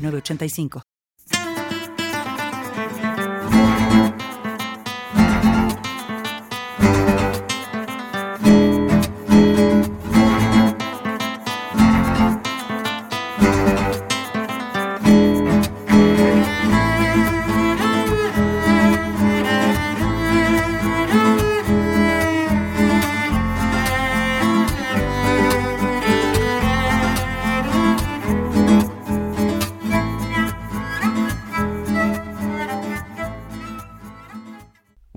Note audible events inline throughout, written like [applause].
8985.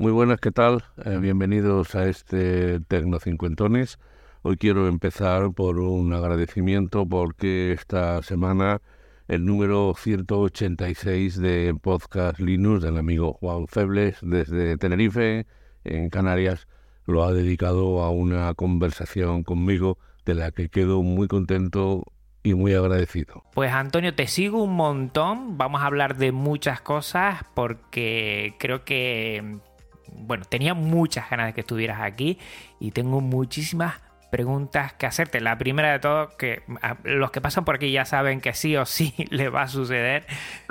985. ¿qué tal? Eh, bienvenidos a este Tecnocincuentones. Hoy quiero empezar por un agradecimiento porque esta semana el número 186 de Podcast Linux del amigo Juan Febles desde Tenerife, en Canarias, lo ha dedicado a una conversación conmigo de la que quedo muy contento y muy agradecido. Pues Antonio, te sigo un montón. Vamos a hablar de muchas cosas porque creo que bueno, tenía muchas ganas de que estuvieras aquí y tengo muchísimas preguntas que hacerte. La primera de todo, que los que pasan por aquí ya saben que sí o sí [laughs] le va a suceder,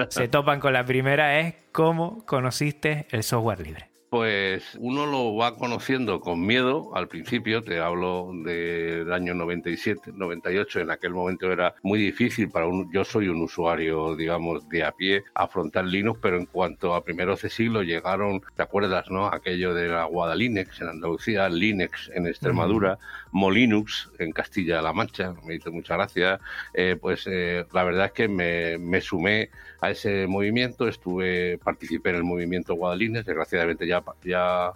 se [laughs] topan con la primera, es cómo conociste el software libre pues uno lo va conociendo con miedo. Al principio, te hablo del año 97, 98, en aquel momento era muy difícil para un, yo soy un usuario, digamos, de a pie, afrontar Linux, pero en cuanto a primeros de siglo llegaron, ¿te acuerdas, no? Aquello de la Guadalinux en Andalucía, Linux en Extremadura, Molinux en Castilla-La Mancha, me hizo mucha gracia, eh, pues eh, la verdad es que me, me sumé a ese movimiento, estuve, participé en el movimiento Guadalines, desgraciadamente ya, ya,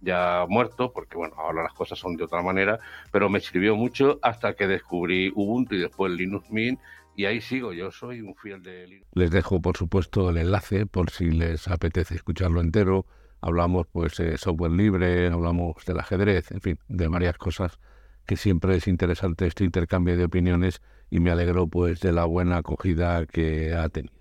ya muerto, porque bueno, ahora las cosas son de otra manera, pero me sirvió mucho hasta que descubrí Ubuntu y después Linux Mint y ahí sigo, yo soy un fiel de Linux. Les dejo, por supuesto, el enlace por si les apetece escucharlo entero. Hablamos pues de software libre, hablamos del ajedrez, en fin, de varias cosas que siempre es interesante este intercambio de opiniones y me alegro pues de la buena acogida que ha tenido.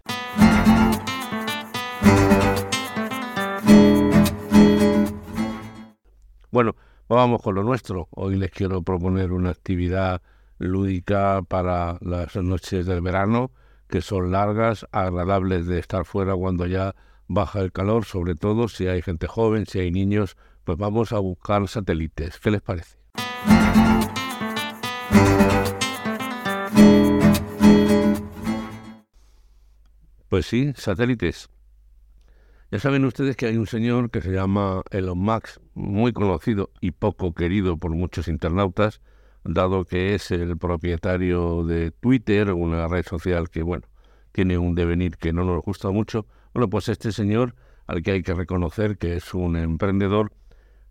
Bueno, vamos con lo nuestro. Hoy les quiero proponer una actividad lúdica para las noches del verano, que son largas, agradables de estar fuera cuando ya baja el calor, sobre todo si hay gente joven, si hay niños, pues vamos a buscar satélites. ¿Qué les parece? Pues sí, satélites. Ya saben ustedes que hay un señor que se llama Elon Musk, muy conocido y poco querido por muchos internautas, dado que es el propietario de Twitter, una red social que, bueno, tiene un devenir que no nos gusta mucho. Bueno, pues este señor, al que hay que reconocer que es un emprendedor,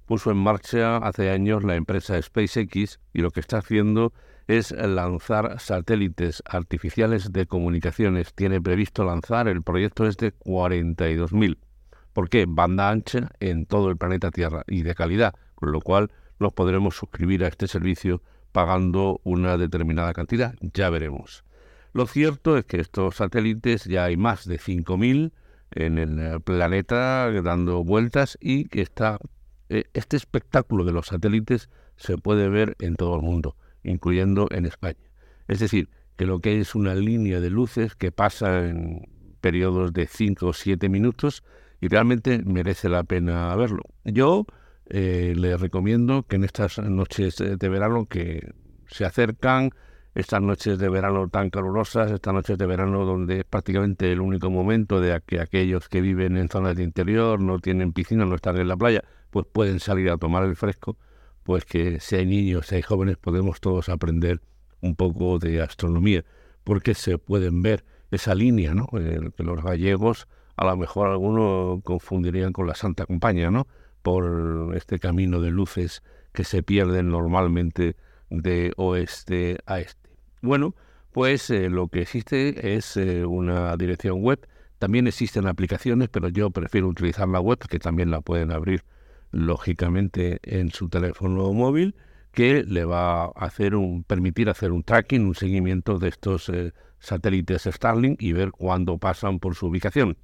puso en marcha hace años la empresa SpaceX y lo que está haciendo es lanzar satélites artificiales de comunicaciones. Tiene previsto lanzar, el proyecto es de 42.000. ¿Por qué? Banda ancha en todo el planeta Tierra y de calidad, con lo cual nos podremos suscribir a este servicio pagando una determinada cantidad. Ya veremos. Lo cierto es que estos satélites ya hay más de 5.000 en el planeta dando vueltas y que está, eh, este espectáculo de los satélites se puede ver en todo el mundo incluyendo en España. Es decir, que lo que es una línea de luces que pasa en periodos de 5 o 7 minutos realmente merece la pena verlo. Yo eh, le recomiendo que en estas noches de verano que se acercan, estas noches de verano tan calurosas, estas noches de verano donde es prácticamente el único momento de que aquellos que viven en zonas de interior, no tienen piscina, no están en la playa, pues pueden salir a tomar el fresco pues que si hay niños, si hay jóvenes, podemos todos aprender un poco de astronomía, porque se pueden ver esa línea, ¿no? que los gallegos, a lo mejor algunos confundirían con la Santa Compañía, ¿no? Por este camino de luces que se pierden normalmente de oeste a este. Bueno, pues eh, lo que existe es eh, una dirección web. También existen aplicaciones, pero yo prefiero utilizar la web, que también la pueden abrir lógicamente en su teléfono móvil, que le va a hacer un, permitir hacer un tracking, un seguimiento de estos eh, satélites Starlink y ver cuándo pasan por su ubicación.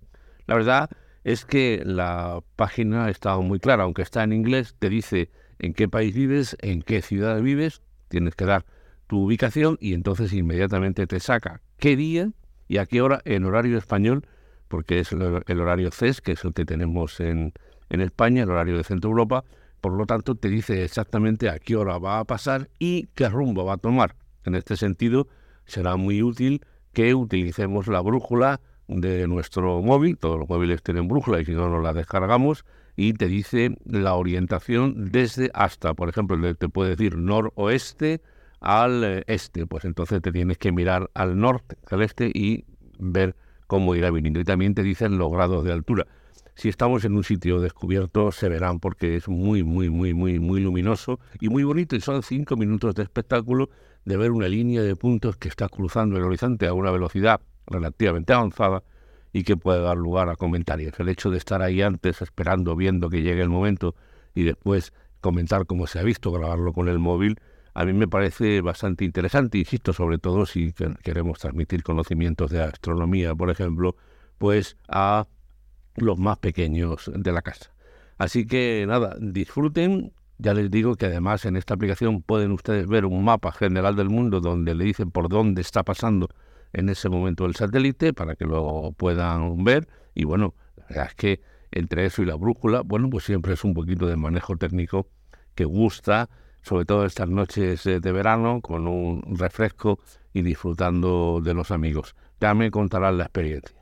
La verdad es que la página está muy clara, aunque está en inglés, te dice en qué país vives, en qué ciudad vives, tienes que dar tu ubicación y entonces inmediatamente te saca qué día y a qué hora en horario español, porque es el, horario CES, que es el que tenemos en, en España, el horario de Centro Europa, por lo tanto te dice exactamente a qué hora va a pasar y qué rumbo va a tomar. En este sentido, será muy útil que utilicemos la brújula de nuestro móvil, todos los móviles tienen brújula y si no nos la descargamos, y te dice la orientación desde hasta, por ejemplo, te puede decir noroeste al eh, este, pues entonces te tienes que mirar al norte, al este y ver cómo irá viniendo. Y también te dicen los grados de altura. Si estamos en un sitio descubierto, se verán porque es muy, muy, muy, muy, muy luminoso y muy bonito. Y son cinco minutos de espectáculo de ver una línea de puntos que está cruzando el horizonte a una velocidad relativamente avanzada y que puede dar lugar a comentarios. El hecho de estar ahí antes esperando, viendo que llegue el momento y después comentar cómo se ha visto, grabarlo con el móvil, a mí me parece bastante interesante, insisto, sobre todo si queremos transmitir conocimientos de astronomía, por ejemplo, pues a los más pequeños de la casa. Así que nada, disfruten. Ya les digo que además en esta aplicación pueden ustedes ver un mapa general del mundo donde le dicen por dónde está pasando en ese momento el satélite para que lo puedan ver. Y bueno, la verdad es que entre eso y la brújula, bueno, pues siempre es un poquito de manejo técnico que gusta, sobre todo estas noches de verano, con un refresco y disfrutando de los amigos. Ya me contarán la experiencia.